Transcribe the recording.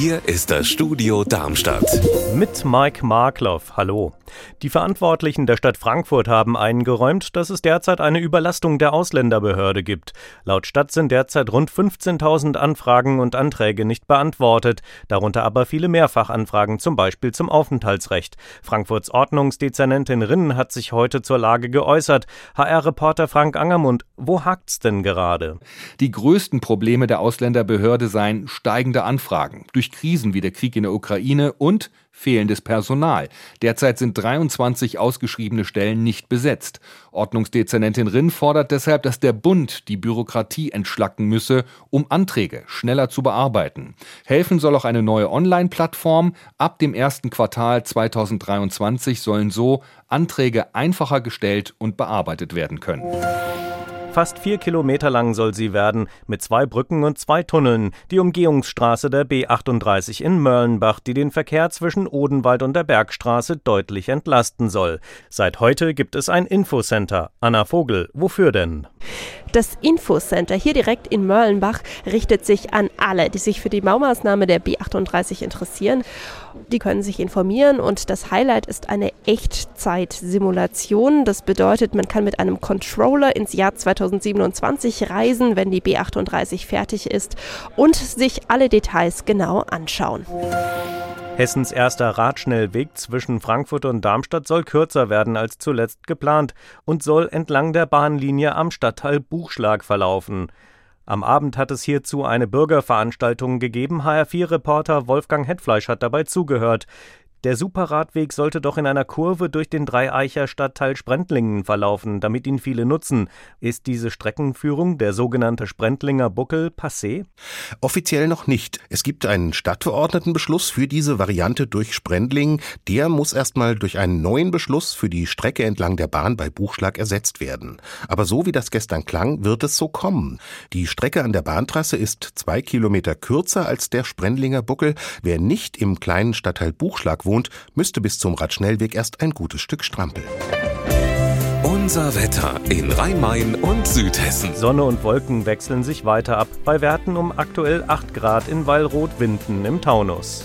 Hier ist das Studio Darmstadt. Mit Mike Markloff. Hallo. Die Verantwortlichen der Stadt Frankfurt haben eingeräumt, dass es derzeit eine Überlastung der Ausländerbehörde gibt. Laut Stadt sind derzeit rund 15.000 Anfragen und Anträge nicht beantwortet, darunter aber viele Mehrfachanfragen, zum Beispiel zum Aufenthaltsrecht. Frankfurts Ordnungsdezernentin Rinn hat sich heute zur Lage geäußert. HR-Reporter Frank Angermund, wo hakt's denn gerade? Die größten Probleme der Ausländerbehörde seien steigende Anfragen durch Krisen wie der Krieg in der Ukraine und fehlendes Personal. Derzeit sind 23 ausgeschriebene Stellen nicht besetzt. Ordnungsdezernentin Rinn fordert deshalb, dass der Bund die Bürokratie entschlacken müsse, um Anträge schneller zu bearbeiten. Helfen soll auch eine neue Online-Plattform. Ab dem ersten Quartal 2023 sollen so Anträge einfacher gestellt und bearbeitet werden können. Fast vier Kilometer lang soll sie werden, mit zwei Brücken und zwei Tunneln, die Umgehungsstraße der B38 in Mörlenbach, die den Verkehr zwischen Odenwald und der Bergstraße deutlich entlasten soll. Seit heute gibt es ein Infocenter. Anna Vogel, wofür denn? Das Infocenter hier direkt in Mörlenbach richtet sich an alle, die sich für die Baumaßnahme der B38 interessieren. Die können sich informieren und das Highlight ist eine Echtzeit-Simulation. Das bedeutet, man kann mit einem Controller ins Jahr 2027 reisen, wenn die B38 fertig ist und sich alle Details genau anschauen. Hessens erster Radschnellweg zwischen Frankfurt und Darmstadt soll kürzer werden als zuletzt geplant und soll entlang der Bahnlinie am Stadtteil Buchschlag verlaufen. Am Abend hat es hierzu eine Bürgerveranstaltung gegeben. HR4-Reporter Wolfgang Hetfleisch hat dabei zugehört. Der Superradweg sollte doch in einer Kurve durch den Dreieicher Stadtteil Sprendlingen verlaufen, damit ihn viele nutzen. Ist diese Streckenführung, der sogenannte Sprendlinger Buckel, passé? Offiziell noch nicht. Es gibt einen Stadtverordnetenbeschluss für diese Variante durch Sprendlingen. Der muss erstmal durch einen neuen Beschluss für die Strecke entlang der Bahn bei Buchschlag ersetzt werden. Aber so wie das gestern klang, wird es so kommen. Die Strecke an der Bahntrasse ist zwei Kilometer kürzer als der Sprendlinger Buckel. Wer nicht im kleinen Stadtteil Buchschlag wohnt, müsste bis zum Radschnellweg erst ein gutes Stück strampeln. Unser Wetter in Rhein-Main und Südhessen. Sonne und Wolken wechseln sich weiter ab, bei Werten um aktuell 8 Grad in Wallrot-Winden im Taunus.